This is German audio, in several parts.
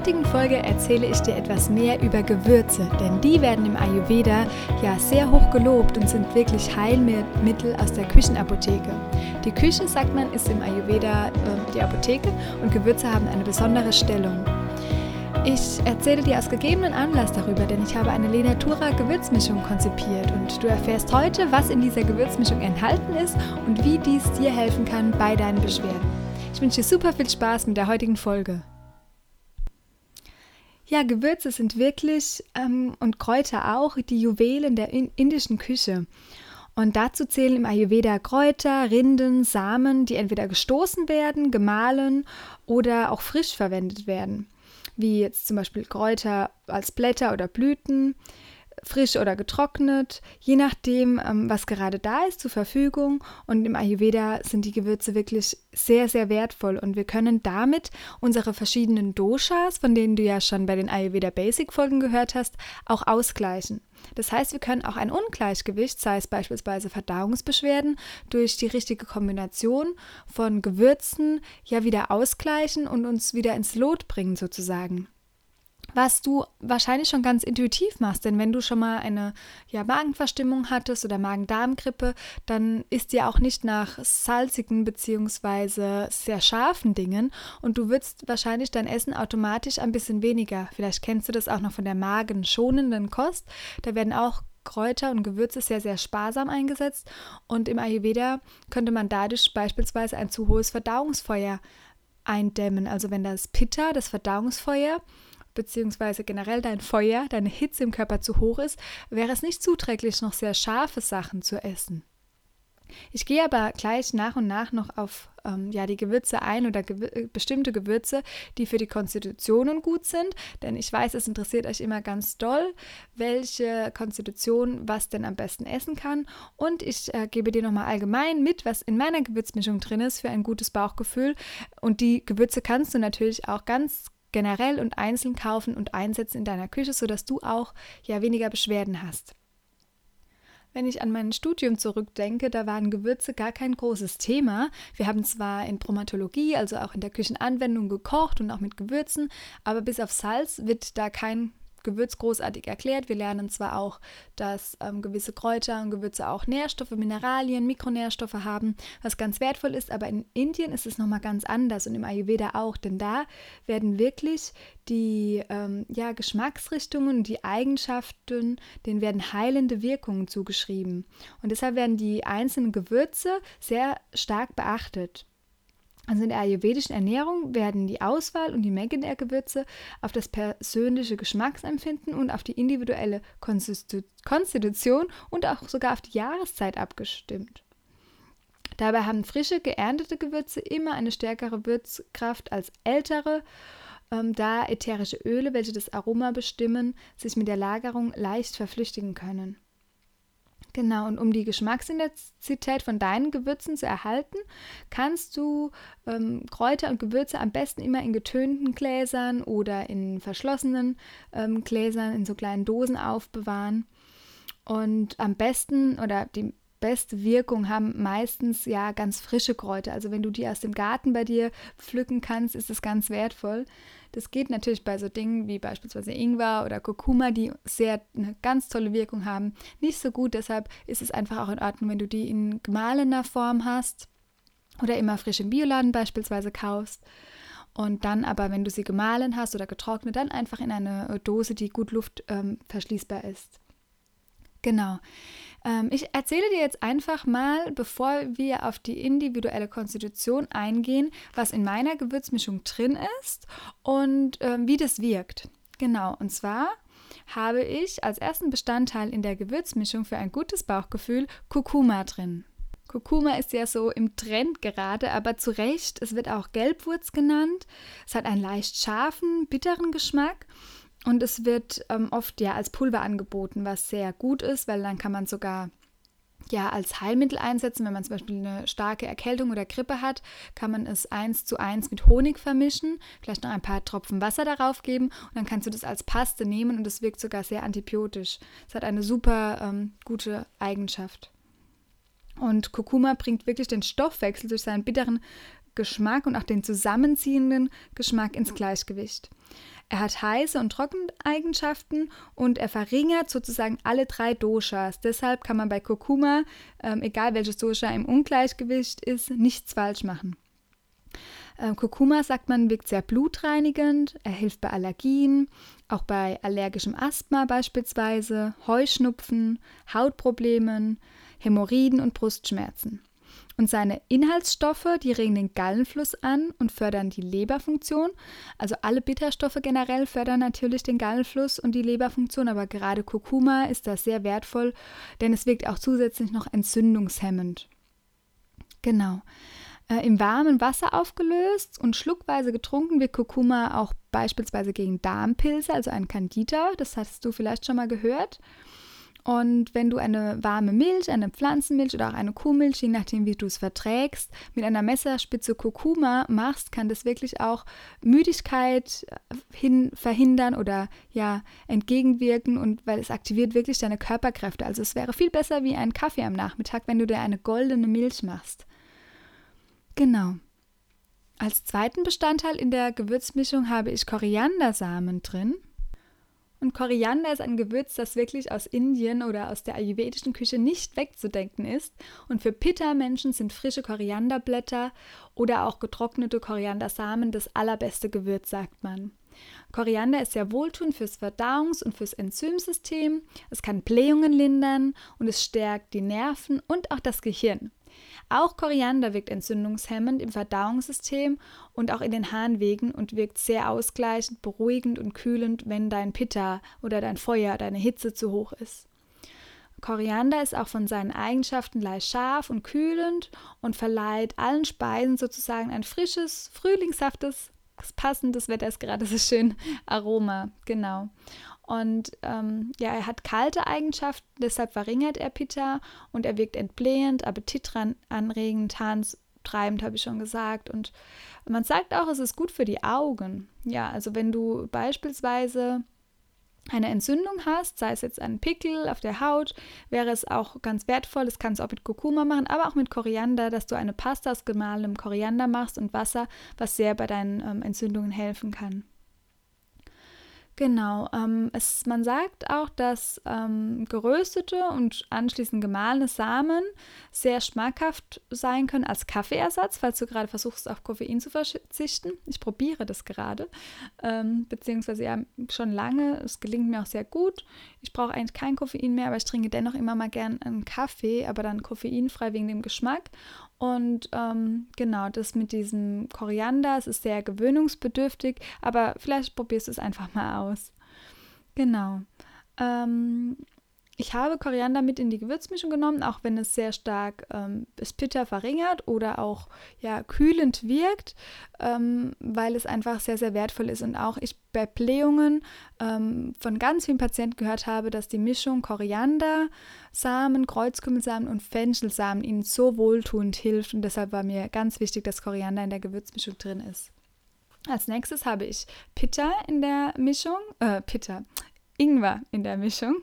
Heutigen Folge erzähle ich dir etwas mehr über Gewürze, denn die werden im Ayurveda ja sehr hoch gelobt und sind wirklich Heilmittel aus der Küchenapotheke. Die Küche, sagt man, ist im Ayurveda äh, die Apotheke und Gewürze haben eine besondere Stellung. Ich erzähle dir aus gegebenen Anlass darüber, denn ich habe eine Lenatura Gewürzmischung konzipiert und du erfährst heute, was in dieser Gewürzmischung enthalten ist und wie dies dir helfen kann bei deinen Beschwerden. Ich wünsche dir super viel Spaß mit der heutigen Folge. Ja, Gewürze sind wirklich ähm, und Kräuter auch die Juwelen der indischen Küche. Und dazu zählen im Ayurveda Kräuter, Rinden, Samen, die entweder gestoßen werden, gemahlen oder auch frisch verwendet werden. Wie jetzt zum Beispiel Kräuter als Blätter oder Blüten, frisch oder getrocknet, je nachdem, ähm, was gerade da ist, zur Verfügung. Und im Ayurveda sind die Gewürze wirklich sehr, sehr wertvoll und wir können damit unsere verschiedenen Doshas, von denen du ja schon bei den Ayurveda Basic Folgen gehört hast, auch ausgleichen. Das heißt, wir können auch ein Ungleichgewicht, sei es beispielsweise Verdauungsbeschwerden, durch die richtige Kombination von Gewürzen ja wieder ausgleichen und uns wieder ins Lot bringen sozusagen was du wahrscheinlich schon ganz intuitiv machst. Denn wenn du schon mal eine ja, Magenverstimmung hattest oder Magen-Darm-Grippe, dann isst dir auch nicht nach salzigen bzw. sehr scharfen Dingen und du würzt wahrscheinlich dein Essen automatisch ein bisschen weniger. Vielleicht kennst du das auch noch von der magenschonenden Kost. Da werden auch Kräuter und Gewürze sehr, sehr sparsam eingesetzt und im Ayurveda könnte man dadurch beispielsweise ein zu hohes Verdauungsfeuer eindämmen. Also wenn das Pitta, das Verdauungsfeuer, beziehungsweise generell dein Feuer, deine Hitze im Körper zu hoch ist, wäre es nicht zuträglich, noch sehr scharfe Sachen zu essen. Ich gehe aber gleich nach und nach noch auf ähm, ja, die Gewürze ein oder gew äh, bestimmte Gewürze, die für die Konstitutionen gut sind, denn ich weiß, es interessiert euch immer ganz doll, welche Konstitution was denn am besten essen kann. Und ich äh, gebe dir nochmal allgemein mit, was in meiner Gewürzmischung drin ist für ein gutes Bauchgefühl. Und die Gewürze kannst du natürlich auch ganz generell und einzeln kaufen und einsetzen in deiner Küche, sodass du auch ja weniger Beschwerden hast. Wenn ich an mein Studium zurückdenke, da waren Gewürze gar kein großes Thema. Wir haben zwar in Bromatologie, also auch in der Küchenanwendung gekocht und auch mit Gewürzen, aber bis auf Salz wird da kein Gewürz großartig erklärt. Wir lernen zwar auch, dass ähm, gewisse Kräuter und Gewürze auch Nährstoffe, Mineralien, Mikronährstoffe haben, was ganz wertvoll ist, aber in Indien ist es nochmal ganz anders und im Ayurveda auch, denn da werden wirklich die ähm, ja, Geschmacksrichtungen die Eigenschaften, denen werden heilende Wirkungen zugeschrieben. Und deshalb werden die einzelnen Gewürze sehr stark beachtet. Also in der ayurvedischen Ernährung werden die Auswahl und die Menge der Gewürze auf das persönliche Geschmacksempfinden und auf die individuelle Konstitution und auch sogar auf die Jahreszeit abgestimmt. Dabei haben frische, geerntete Gewürze immer eine stärkere Würzkraft als ältere, ähm, da ätherische Öle, welche das Aroma bestimmen, sich mit der Lagerung leicht verflüchtigen können. Genau, und um die Geschmacksintensität von deinen Gewürzen zu erhalten, kannst du ähm, Kräuter und Gewürze am besten immer in getönten Gläsern oder in verschlossenen ähm, Gläsern, in so kleinen Dosen aufbewahren. Und am besten oder die beste Wirkung haben meistens ja ganz frische Kräuter. Also wenn du die aus dem Garten bei dir pflücken kannst, ist es ganz wertvoll. Das geht natürlich bei so Dingen wie beispielsweise Ingwer oder Kurkuma, die sehr eine ganz tolle Wirkung haben, nicht so gut. Deshalb ist es einfach auch in Ordnung, wenn du die in gemahlener Form hast oder immer frisch im Bioladen beispielsweise kaufst. Und dann aber, wenn du sie gemahlen hast oder getrocknet, dann einfach in eine Dose, die gut luftverschließbar ähm, ist. Genau. Ähm, ich erzähle dir jetzt einfach mal, bevor wir auf die individuelle Konstitution eingehen, was in meiner Gewürzmischung drin ist und ähm, wie das wirkt. Genau, und zwar habe ich als ersten Bestandteil in der Gewürzmischung für ein gutes Bauchgefühl Kurkuma drin. Kurkuma ist ja so im Trend gerade, aber zu Recht, es wird auch Gelbwurz genannt. Es hat einen leicht scharfen, bitteren Geschmack und es wird ähm, oft ja als Pulver angeboten, was sehr gut ist, weil dann kann man sogar ja als Heilmittel einsetzen. Wenn man zum Beispiel eine starke Erkältung oder Grippe hat, kann man es eins zu eins mit Honig vermischen, vielleicht noch ein paar Tropfen Wasser darauf geben und dann kannst du das als Paste nehmen und es wirkt sogar sehr antibiotisch. Es hat eine super ähm, gute Eigenschaft. Und Kurkuma bringt wirklich den Stoffwechsel durch seinen bitteren Geschmack und auch den zusammenziehenden Geschmack ins Gleichgewicht. Er hat heiße und trockene Eigenschaften und er verringert sozusagen alle drei Doshas. Deshalb kann man bei Kurkuma, ähm, egal welches Dosha im Ungleichgewicht ist, nichts falsch machen. Ähm, Kurkuma, sagt man, wirkt sehr blutreinigend, er hilft bei Allergien, auch bei allergischem Asthma beispielsweise, Heuschnupfen, Hautproblemen, Hämorrhoiden und Brustschmerzen. Und seine Inhaltsstoffe, die regen den Gallenfluss an und fördern die Leberfunktion. Also alle Bitterstoffe generell fördern natürlich den Gallenfluss und die Leberfunktion, aber gerade Kurkuma ist da sehr wertvoll, denn es wirkt auch zusätzlich noch entzündungshemmend. Genau. Äh, Im warmen Wasser aufgelöst und schluckweise getrunken wird Kurkuma auch beispielsweise gegen Darmpilze, also ein Candida, das hast du vielleicht schon mal gehört. Und wenn du eine warme Milch, eine Pflanzenmilch oder auch eine Kuhmilch, je nachdem wie du es verträgst, mit einer Messerspitze Kurkuma machst, kann das wirklich auch Müdigkeit äh, hin verhindern oder ja entgegenwirken und weil es aktiviert wirklich deine Körperkräfte. Also es wäre viel besser wie ein Kaffee am Nachmittag, wenn du dir eine goldene Milch machst. Genau. Als zweiten Bestandteil in der Gewürzmischung habe ich Koriandersamen drin. Und Koriander ist ein Gewürz, das wirklich aus Indien oder aus der ayurvedischen Küche nicht wegzudenken ist. Und für Pitta-Menschen sind frische Korianderblätter oder auch getrocknete Koriandersamen das allerbeste Gewürz, sagt man. Koriander ist sehr wohltuend fürs Verdauungs- und fürs Enzymsystem. Es kann Blähungen lindern und es stärkt die Nerven und auch das Gehirn. Auch Koriander wirkt entzündungshemmend im Verdauungssystem und auch in den Harnwegen und wirkt sehr ausgleichend, beruhigend und kühlend, wenn dein Pitta oder dein Feuer, deine Hitze zu hoch ist. Koriander ist auch von seinen Eigenschaften leicht scharf und kühlend und verleiht allen Speisen sozusagen ein frisches, frühlingshaftes, passendes Wetter ist gerade so schön Aroma, genau. Und ähm, ja, er hat kalte Eigenschaften, deshalb verringert er Pitta und er wirkt entblähend, appetitanregend, harntreibend, habe ich schon gesagt. Und man sagt auch, es ist gut für die Augen. Ja, also wenn du beispielsweise eine Entzündung hast, sei es jetzt ein Pickel auf der Haut, wäre es auch ganz wertvoll, das kannst du auch mit Kurkuma machen, aber auch mit Koriander, dass du eine Pasta aus gemahlenem Koriander machst und Wasser, was sehr bei deinen ähm, Entzündungen helfen kann. Genau, ähm, es, man sagt auch, dass ähm, geröstete und anschließend gemahlene Samen sehr schmackhaft sein können als Kaffeeersatz, falls du gerade versuchst, auf Koffein zu verzichten. Ich probiere das gerade, ähm, beziehungsweise ja schon lange. Es gelingt mir auch sehr gut. Ich brauche eigentlich kein Koffein mehr, aber ich trinke dennoch immer mal gern einen Kaffee, aber dann koffeinfrei wegen dem Geschmack. Und ähm, genau, das mit diesem Koriander, es ist sehr gewöhnungsbedürftig, aber vielleicht probierst du es einfach mal aus. Genau. Ähm, ich habe Koriander mit in die Gewürzmischung genommen, auch wenn es sehr stark ähm, das Pitter verringert oder auch ja, kühlend wirkt, ähm, weil es einfach sehr, sehr wertvoll ist. Und auch ich bei Blähungen ähm, von ganz vielen Patienten gehört habe, dass die Mischung Koriander, Samen, Kreuzkümmelsamen und Fenchelsamen ihnen so wohltuend hilft. Und deshalb war mir ganz wichtig, dass Koriander in der Gewürzmischung drin ist. Als nächstes habe ich Pitta in der Mischung, äh, Pitta, Ingwer in der Mischung.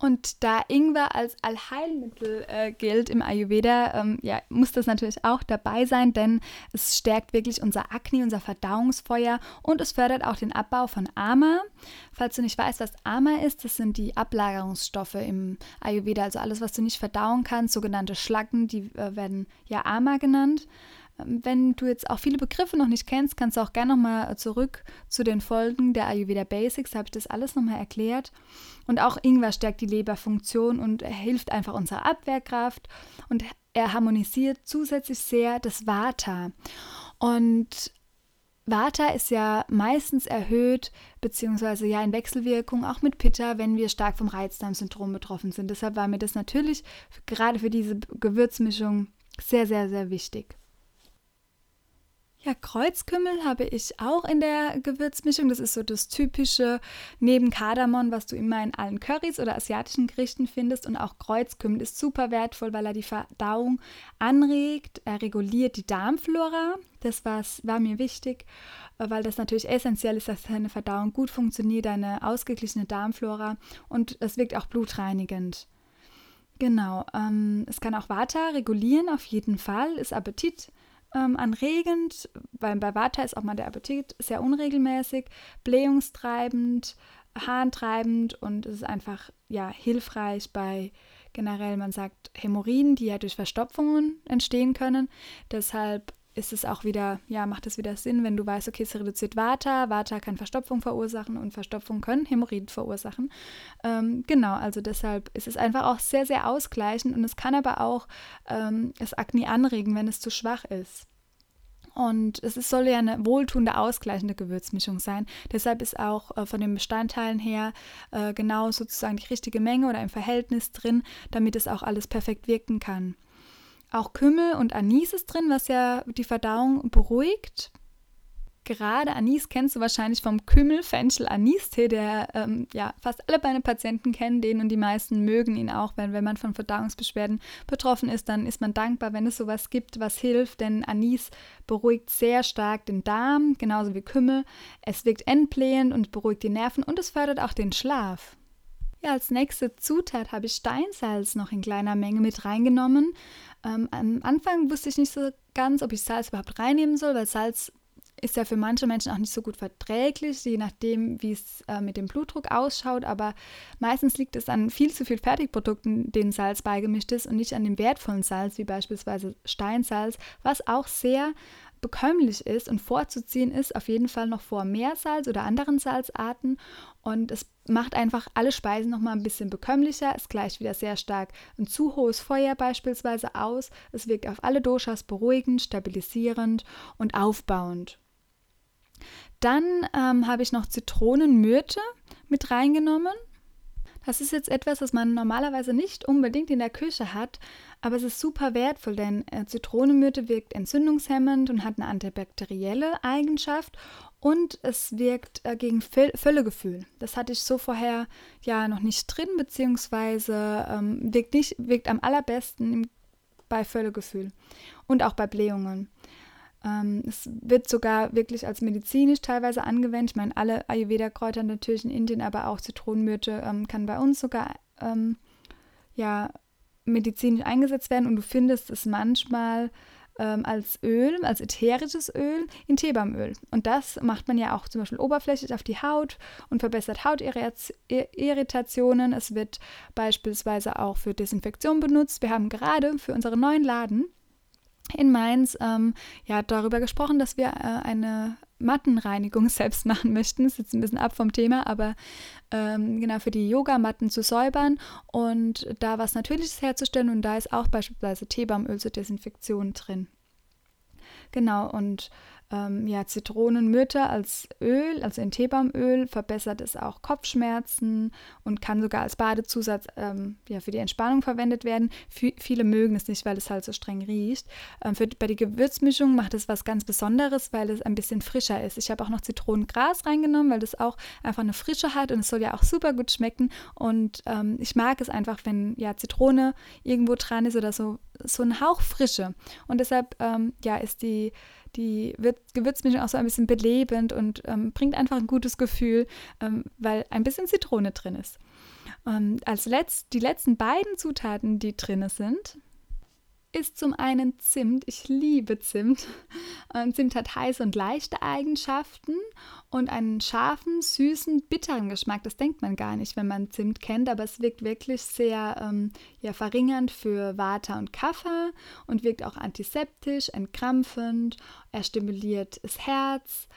Und da Ingwer als Allheilmittel äh, gilt im Ayurveda, ähm, ja, muss das natürlich auch dabei sein, denn es stärkt wirklich unser Akne, unser Verdauungsfeuer und es fördert auch den Abbau von Ama. Falls du nicht weißt, was Ama ist, das sind die Ablagerungsstoffe im Ayurveda, also alles, was du nicht verdauen kannst, sogenannte Schlacken, die äh, werden ja Ama genannt. Ähm, wenn du jetzt auch viele Begriffe noch nicht kennst, kannst du auch gerne nochmal zurück zu den Folgen der Ayurveda Basics, da habe ich das alles nochmal erklärt. Und auch Ingwer stärkt die Leberfunktion und hilft einfach unserer Abwehrkraft und er harmonisiert zusätzlich sehr das Vata. Und Vata ist ja meistens erhöht, beziehungsweise ja in Wechselwirkung auch mit Pitta, wenn wir stark vom Reizdarmsyndrom betroffen sind. Deshalb war mir das natürlich gerade für diese Gewürzmischung sehr, sehr, sehr wichtig. Ja, Kreuzkümmel habe ich auch in der Gewürzmischung. Das ist so das typische neben Kardamom, was du immer in allen Currys oder asiatischen Gerichten findest. Und auch Kreuzkümmel ist super wertvoll, weil er die Verdauung anregt. Er reguliert die Darmflora. Das war mir wichtig, weil das natürlich essentiell ist, dass deine Verdauung gut funktioniert, deine ausgeglichene Darmflora. Und es wirkt auch blutreinigend. Genau, ähm, es kann auch Vata regulieren, auf jeden Fall, ist Appetit ähm, anregend, weil bei Vata ist auch mal der Appetit sehr unregelmäßig, blähungstreibend, harntreibend und es ist einfach ja hilfreich bei generell, man sagt Hämorrhoiden, die ja durch Verstopfungen entstehen können. Deshalb ist es auch wieder, ja, macht es wieder Sinn, wenn du weißt, okay, es reduziert Vata, Vata kann Verstopfung verursachen und Verstopfung können Hämorrhoiden verursachen. Ähm, genau, also deshalb ist es einfach auch sehr, sehr ausgleichend und es kann aber auch ähm, das Akne anregen, wenn es zu schwach ist. Und es ist, soll ja eine wohltuende, ausgleichende Gewürzmischung sein. Deshalb ist auch äh, von den Bestandteilen her äh, genau sozusagen die richtige Menge oder ein Verhältnis drin, damit es auch alles perfekt wirken kann. Auch Kümmel und Anis ist drin, was ja die Verdauung beruhigt. Gerade Anis kennst du wahrscheinlich vom Kümmel, Fenchel, Anis-Tee, der ähm, ja fast alle meine Patienten kennen den und die meisten mögen ihn auch, wenn, wenn man von Verdauungsbeschwerden betroffen ist, dann ist man dankbar, wenn es sowas gibt, was hilft, denn Anis beruhigt sehr stark den Darm, genauso wie Kümmel. Es wirkt entblähend und beruhigt die Nerven und es fördert auch den Schlaf. Ja, als nächste Zutat habe ich Steinsalz noch in kleiner Menge mit reingenommen. Ähm, am Anfang wusste ich nicht so ganz, ob ich Salz überhaupt reinnehmen soll, weil Salz ist ja für manche Menschen auch nicht so gut verträglich, je nachdem, wie es äh, mit dem Blutdruck ausschaut. Aber meistens liegt es an viel zu viel Fertigprodukten, denen Salz beigemischt ist und nicht an dem wertvollen Salz, wie beispielsweise Steinsalz, was auch sehr bekömmlich ist und vorzuziehen ist, auf jeden Fall noch vor Meersalz oder anderen Salzarten. Und es macht einfach alle Speisen noch mal ein bisschen bekömmlicher. Es gleicht wieder sehr stark ein zu hohes Feuer beispielsweise aus. Es wirkt auf alle Doshas beruhigend, stabilisierend und aufbauend. Dann ähm, habe ich noch Zitronenmyrte mit reingenommen. Das ist jetzt etwas, was man normalerweise nicht unbedingt in der Küche hat, aber es ist super wertvoll, denn äh, Zitronenmyrte wirkt entzündungshemmend und hat eine antibakterielle Eigenschaft und es wirkt äh, gegen Völlegefühl. Das hatte ich so vorher ja noch nicht drin, beziehungsweise ähm, wirkt, nicht, wirkt am allerbesten bei Völlegefühl und auch bei Blähungen. Ähm, es wird sogar wirklich als medizinisch teilweise angewendet. Ich meine, alle Ayurveda-Kräuter natürlich in Indien, aber auch Zitronenmyrte ähm, kann bei uns sogar ähm, ja, medizinisch eingesetzt werden. Und du findest es manchmal ähm, als Öl, als ätherisches Öl in Teebaumöl. Und das macht man ja auch zum Beispiel oberflächlich auf die Haut und verbessert Hautirritationen. Es wird beispielsweise auch für Desinfektion benutzt. Wir haben gerade für unseren neuen Laden in Mainz ähm, ja, darüber gesprochen, dass wir äh, eine Mattenreinigung selbst machen möchten. Das ist jetzt ein bisschen ab vom Thema, aber ähm, genau für die Yogamatten zu säubern und da was Natürliches herzustellen. Und da ist auch beispielsweise Teebaumöl zur Desinfektion drin. Genau, und ähm, ja, Zitronenmyrte als Öl, also in Teebaumöl, verbessert es auch Kopfschmerzen und kann sogar als Badezusatz ähm, ja, für die Entspannung verwendet werden. F viele mögen es nicht, weil es halt so streng riecht. Ähm, für, bei der Gewürzmischung macht es was ganz Besonderes, weil es ein bisschen frischer ist. Ich habe auch noch Zitronengras reingenommen, weil das auch einfach eine Frische hat und es soll ja auch super gut schmecken. Und ähm, ich mag es einfach, wenn ja Zitrone irgendwo dran ist oder so, so ein Hauch Frische. Und deshalb ähm, ja, ist die die Gewürzmischung auch so ein bisschen belebend und ähm, bringt einfach ein gutes Gefühl, ähm, weil ein bisschen Zitrone drin ist. Ähm, als letzt, die letzten beiden Zutaten, die drin sind, ist zum einen Zimt. Ich liebe Zimt. Zimt hat heiße und leichte Eigenschaften und einen scharfen, süßen, bitteren Geschmack. Das denkt man gar nicht, wenn man Zimt kennt, aber es wirkt wirklich sehr ähm, ja, verringernd für Vata und Kapha und wirkt auch antiseptisch, entkrampfend. Er stimuliert das Herz.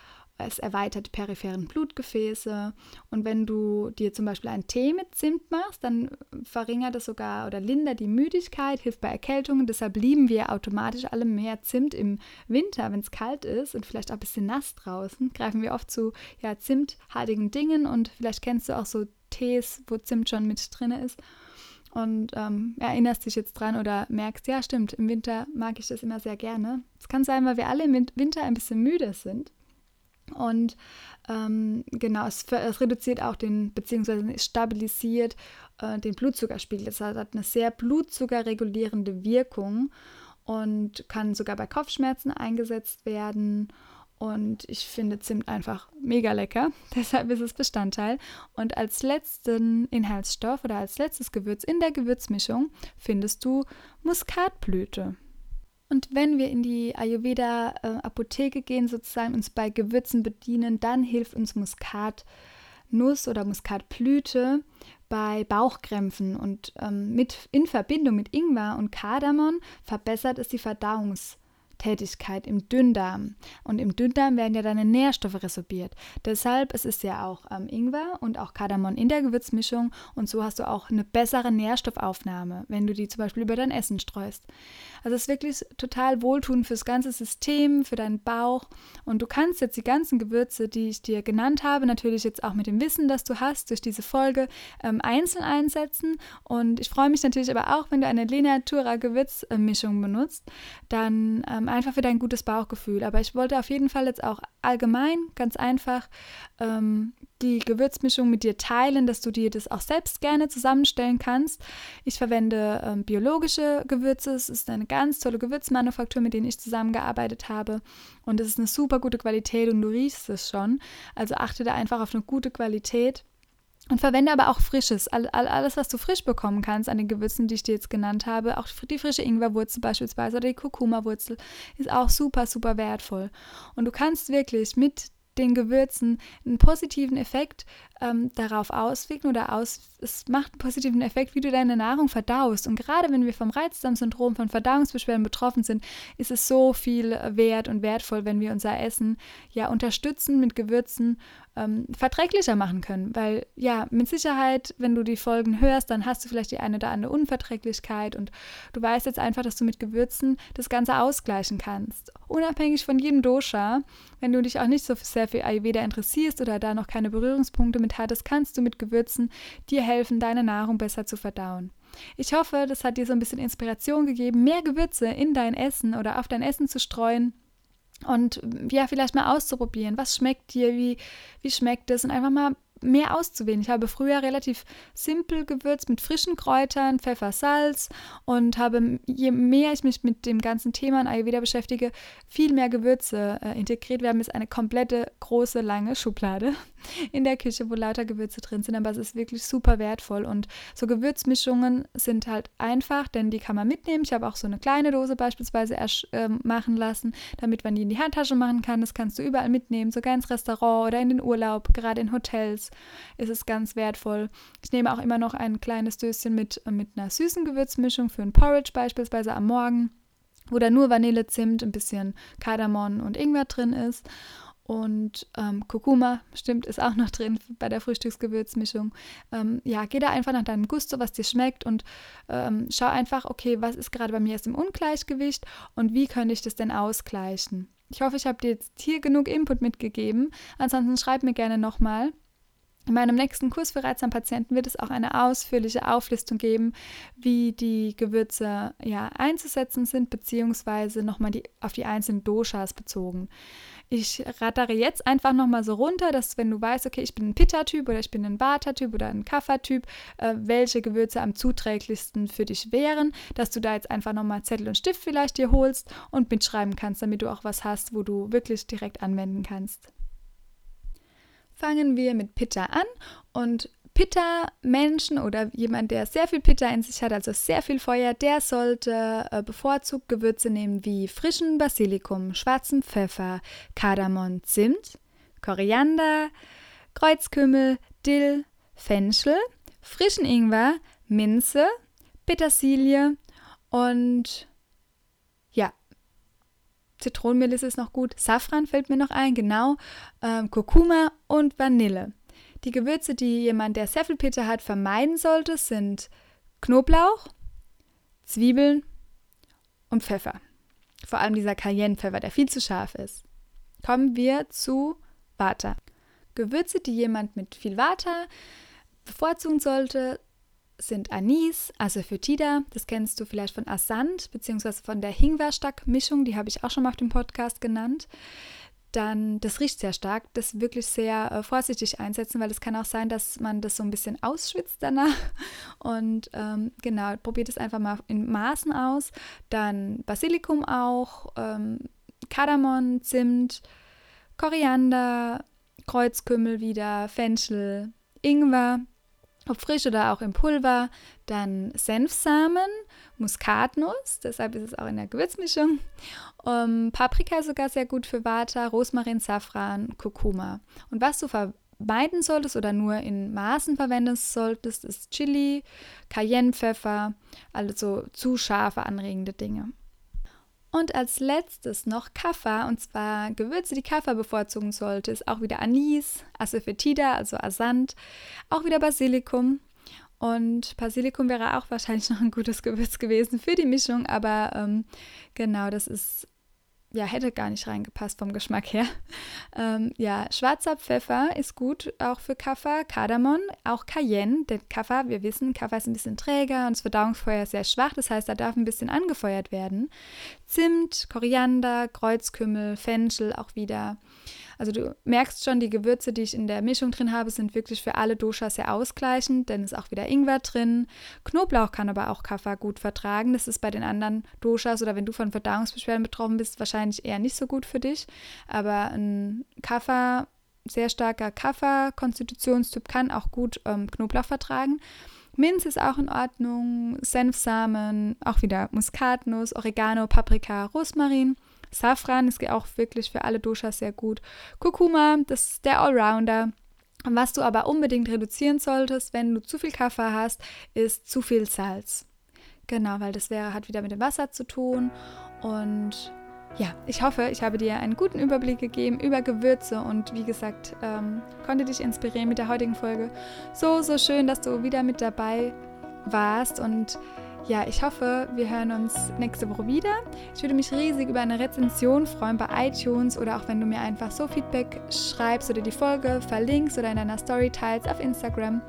Es erweitert die peripheren Blutgefäße. Und wenn du dir zum Beispiel einen Tee mit Zimt machst, dann verringert es sogar oder lindert die Müdigkeit, hilft bei Erkältungen. Deshalb lieben wir automatisch alle mehr Zimt im Winter, wenn es kalt ist und vielleicht auch ein bisschen nass draußen. Greifen wir oft zu ja, zimthaltigen Dingen und vielleicht kennst du auch so Tees, wo Zimt schon mit drin ist und ähm, erinnerst dich jetzt dran oder merkst, ja stimmt, im Winter mag ich das immer sehr gerne. Es kann sein, weil wir alle im Winter ein bisschen müde sind. Und ähm, genau, es, es, reduziert auch den, beziehungsweise stabilisiert äh, den Blutzuckerspiegel. Das hat eine sehr blutzuckerregulierende Wirkung und kann sogar bei Kopfschmerzen eingesetzt werden und ich finde Zimt einfach mega lecker. Deshalb ist es Bestandteil. Und als letzten Inhaltsstoff oder als letztes Gewürz in der Gewürzmischung findest du Muskatblüte. Und wenn wir in die Ayurveda-Apotheke gehen, sozusagen uns bei Gewürzen bedienen, dann hilft uns Muskatnuss oder Muskatblüte bei Bauchkrämpfen. Und ähm, mit, in Verbindung mit Ingwer und Kardamom verbessert es die Verdauungs- Tätigkeit im Dünndarm. Und im Dünndarm werden ja deine Nährstoffe resorbiert. Deshalb es ist ja auch ähm, Ingwer und auch Kardamom in der Gewürzmischung und so hast du auch eine bessere Nährstoffaufnahme, wenn du die zum Beispiel über dein Essen streust. Also es ist wirklich total wohltuend fürs ganze System, für deinen Bauch. Und du kannst jetzt die ganzen Gewürze, die ich dir genannt habe, natürlich jetzt auch mit dem Wissen, das du hast durch diese Folge, ähm, einzeln einsetzen. Und ich freue mich natürlich aber auch, wenn du eine Lenatura Gewürzmischung benutzt, dann ähm, einfach für dein gutes Bauchgefühl. Aber ich wollte auf jeden Fall jetzt auch allgemein, ganz einfach, ähm, die Gewürzmischung mit dir teilen, dass du dir das auch selbst gerne zusammenstellen kannst. Ich verwende ähm, biologische Gewürze. Es ist eine ganz tolle Gewürzmanufaktur, mit denen ich zusammengearbeitet habe. Und es ist eine super gute Qualität und du riechst es schon. Also achte da einfach auf eine gute Qualität. Und verwende aber auch Frisches. All, all, alles, was du frisch bekommen kannst an den Gewürzen, die ich dir jetzt genannt habe. Auch die frische Ingwerwurzel beispielsweise oder die Kurkuma-Wurzel ist auch super, super wertvoll. Und du kannst wirklich mit den Gewürzen einen positiven Effekt ähm, darauf auswirken oder aus, es macht einen positiven Effekt, wie du deine Nahrung verdaust. Und gerade wenn wir vom Reizdarmsyndrom, von Verdauungsbeschwerden betroffen sind, ist es so viel wert und wertvoll, wenn wir unser Essen ja unterstützen mit Gewürzen ähm, verträglicher machen können. Weil ja, mit Sicherheit, wenn du die Folgen hörst, dann hast du vielleicht die eine oder andere Unverträglichkeit und du weißt jetzt einfach, dass du mit Gewürzen das Ganze ausgleichen kannst. Unabhängig von jedem Dosha, wenn du dich auch nicht so sehr für Ayurveda interessierst oder da noch keine Berührungspunkte mit hattest, kannst du mit Gewürzen dir helfen, deine Nahrung besser zu verdauen. Ich hoffe, das hat dir so ein bisschen Inspiration gegeben, mehr Gewürze in dein Essen oder auf dein Essen zu streuen und ja, vielleicht mal auszuprobieren. Was schmeckt dir? Wie, wie schmeckt es? Und einfach mal mehr auszuwählen. Ich habe früher relativ simpel gewürzt mit frischen Kräutern, Pfeffer, Salz und habe, je mehr ich mich mit dem ganzen Thema in Ayurveda beschäftige, viel mehr Gewürze äh, integriert. Wir haben jetzt eine komplette große, lange Schublade in der Küche, wo lauter Gewürze drin sind, aber es ist wirklich super wertvoll und so Gewürzmischungen sind halt einfach, denn die kann man mitnehmen. Ich habe auch so eine kleine Dose beispielsweise äh, machen lassen, damit man die in die Handtasche machen kann. Das kannst du überall mitnehmen, sogar ins Restaurant oder in den Urlaub, gerade in Hotels ist es ganz wertvoll. Ich nehme auch immer noch ein kleines Döschen mit, äh, mit einer süßen Gewürzmischung für ein Porridge beispielsweise am Morgen, wo da nur Vanille, Zimt, ein bisschen Kardamom und Ingwer drin ist. Und ähm, Kurkuma, stimmt, ist auch noch drin bei der Frühstücksgewürzmischung. Ähm, ja, geh da einfach nach deinem Gusto, was dir schmeckt und ähm, schau einfach, okay, was ist gerade bei mir jetzt im Ungleichgewicht und wie könnte ich das denn ausgleichen? Ich hoffe, ich habe dir jetzt hier genug Input mitgegeben. Ansonsten schreib mir gerne nochmal. In meinem nächsten Kurs für Reizdarmpatienten wird es auch eine ausführliche Auflistung geben, wie die Gewürze ja, einzusetzen sind, beziehungsweise nochmal die, auf die einzelnen Doshas bezogen. Ich rattere jetzt einfach nochmal so runter, dass wenn du weißt, okay, ich bin ein Pitta-Typ oder ich bin ein Vata-Typ oder ein Kapha-Typ, äh, welche Gewürze am zuträglichsten für dich wären, dass du da jetzt einfach nochmal Zettel und Stift vielleicht dir holst und mitschreiben kannst, damit du auch was hast, wo du wirklich direkt anwenden kannst fangen wir mit Pitta an. Und Pitta-Menschen oder jemand, der sehr viel Pitta in sich hat, also sehr viel Feuer, der sollte äh, bevorzugt Gewürze nehmen wie frischen Basilikum, schwarzen Pfeffer, Kardamom, Zimt, Koriander, Kreuzkümmel, Dill, Fenchel, frischen Ingwer, Minze, Petersilie und Zitronenmelisse ist noch gut. Safran fällt mir noch ein, genau. Ähm, Kurkuma und Vanille. Die Gewürze, die jemand, der sehr viel Peter hat, vermeiden sollte, sind Knoblauch, Zwiebeln und Pfeffer. Vor allem dieser Cayennepfeffer, der viel zu scharf ist. Kommen wir zu Vata. Gewürze, die jemand mit viel Vata bevorzugen sollte, sind Anis, Asafoetida, das kennst du vielleicht von Asant, beziehungsweise von der Hingwa-Stack-Mischung, die habe ich auch schon mal auf dem Podcast genannt. Dann, das riecht sehr stark, das wirklich sehr äh, vorsichtig einsetzen, weil es kann auch sein, dass man das so ein bisschen ausschwitzt danach. Und ähm, genau, probiert es einfach mal in Maßen aus. Dann Basilikum auch, ähm, Kardamom, Zimt, Koriander, Kreuzkümmel wieder, Fenchel, Ingwer, ob frisch oder auch im Pulver, dann Senfsamen, Muskatnuss, deshalb ist es auch in der Gewürzmischung, ähm, Paprika sogar sehr gut für Vata, Rosmarin, Safran, Kurkuma. Und was du vermeiden solltest oder nur in Maßen verwenden solltest, ist Chili, Cayennepfeffer, also zu scharfe, anregende Dinge. Und als letztes noch Kaffer, und zwar Gewürze, die Kaffer bevorzugen sollte, ist auch wieder Anis, Asafoetida, also Asant, auch wieder Basilikum. Und Basilikum wäre auch wahrscheinlich noch ein gutes Gewürz gewesen für die Mischung, aber ähm, genau, das ist ja, hätte gar nicht reingepasst vom Geschmack her. Ähm, ja, schwarzer Pfeffer ist gut, auch für Kaffer. Kardamom, auch Cayenne, denn Kaffer, wir wissen, Kaffer ist ein bisschen träger und das Verdauungsfeuer ist sehr schwach, das heißt, da darf ein bisschen angefeuert werden. Zimt, Koriander, Kreuzkümmel, Fenchel auch wieder. Also du merkst schon, die Gewürze, die ich in der Mischung drin habe, sind wirklich für alle Doshas sehr ausgleichend, denn es ist auch wieder Ingwer drin. Knoblauch kann aber auch Kaffer gut vertragen. Das ist bei den anderen Doshas oder wenn du von Verdauungsbeschwerden betroffen bist, wahrscheinlich eher nicht so gut für dich. Aber ein Kaffer, sehr starker Kaffer-Konstitutionstyp kann auch gut ähm, Knoblauch vertragen. Minz ist auch in Ordnung, Senfsamen, auch wieder Muskatnuss, Oregano, Paprika, Rosmarin. Safran ist auch wirklich für alle Doshas sehr gut. Kurkuma, das ist der Allrounder. Was du aber unbedingt reduzieren solltest, wenn du zu viel Kaffee hast, ist zu viel Salz. Genau, weil das wäre, hat wieder mit dem Wasser zu tun. Und ja, ich hoffe, ich habe dir einen guten Überblick gegeben über Gewürze und wie gesagt, ähm, konnte dich inspirieren mit der heutigen Folge. So, so schön, dass du wieder mit dabei warst und ja, ich hoffe, wir hören uns nächste Woche wieder. Ich würde mich riesig über eine Rezension freuen bei iTunes oder auch wenn du mir einfach so Feedback schreibst oder die Folge verlinkst oder in deiner Story teilst auf Instagram.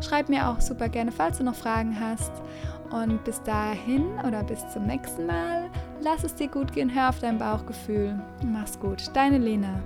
Schreib mir auch super gerne, falls du noch Fragen hast. Und bis dahin oder bis zum nächsten Mal, lass es dir gut gehen, hör auf dein Bauchgefühl. Mach's gut. Deine Lena.